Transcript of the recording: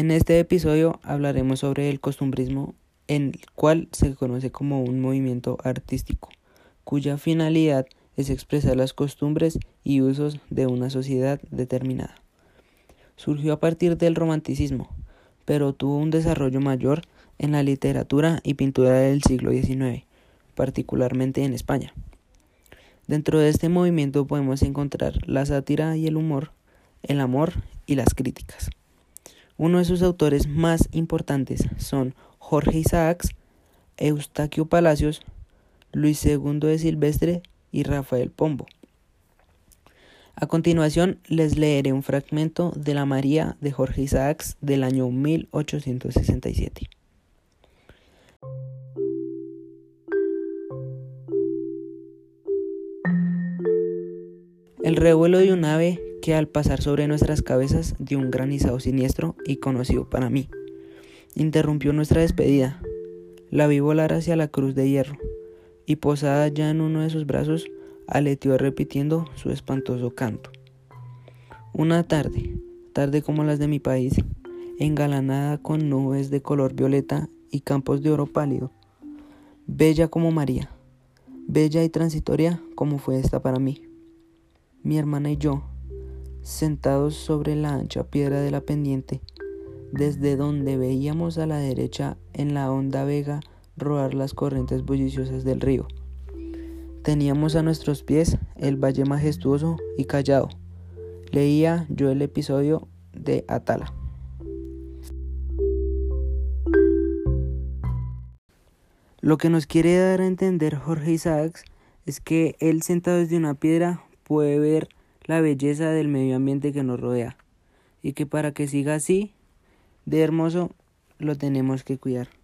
En este episodio hablaremos sobre el costumbrismo, en el cual se conoce como un movimiento artístico, cuya finalidad es expresar las costumbres y usos de una sociedad determinada. Surgió a partir del romanticismo, pero tuvo un desarrollo mayor en la literatura y pintura del siglo XIX, particularmente en España. Dentro de este movimiento podemos encontrar la sátira y el humor, el amor y las críticas. Uno de sus autores más importantes son Jorge Isaacs, Eustaquio Palacios, Luis II de Silvestre y Rafael Pombo. A continuación les leeré un fragmento de la María de Jorge Isaacs del año 1867. El revuelo de un ave que al pasar sobre nuestras cabezas dio un granizado siniestro y conocido para mí. Interrumpió nuestra despedida. La vi volar hacia la cruz de hierro y posada ya en uno de sus brazos aleteó repitiendo su espantoso canto. Una tarde, tarde como las de mi país, engalanada con nubes de color violeta y campos de oro pálido, bella como María, bella y transitoria como fue esta para mí. Mi hermana y yo, sentados sobre la ancha piedra de la pendiente, desde donde veíamos a la derecha en la honda vega rodar las corrientes bulliciosas del río. Teníamos a nuestros pies el valle majestuoso y callado. Leía yo el episodio de Atala. Lo que nos quiere dar a entender Jorge Isaacs es que él sentado desde una piedra puede ver la belleza del medio ambiente que nos rodea y que para que siga así de hermoso lo tenemos que cuidar.